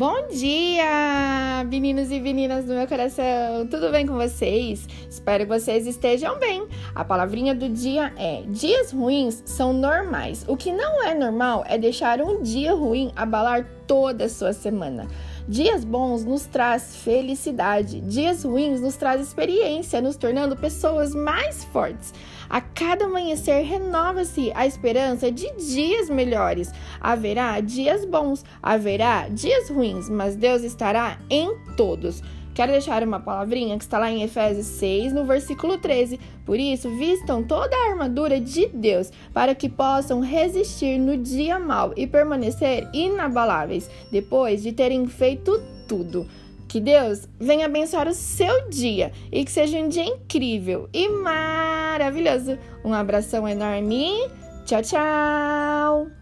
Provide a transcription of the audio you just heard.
Bom dia, meninos e meninas do meu coração. Tudo bem com vocês? Espero que vocês estejam bem. A palavrinha do dia é: dias ruins são normais. O que não é normal é deixar um dia ruim abalar toda a sua semana. Dias bons nos traz felicidade, dias ruins nos traz experiência, nos tornando pessoas mais fortes. A cada amanhecer renova-se a esperança de dias melhores. Haverá dias bons, haverá dias ruins, mas Deus estará em todos. Quero deixar uma palavrinha que está lá em Efésios 6, no versículo 13. Por isso, vistam toda a armadura de Deus, para que possam resistir no dia mau e permanecer inabaláveis, depois de terem feito tudo. Que Deus venha abençoar o seu dia e que seja um dia incrível e maravilhoso. Um abração enorme. Tchau, tchau!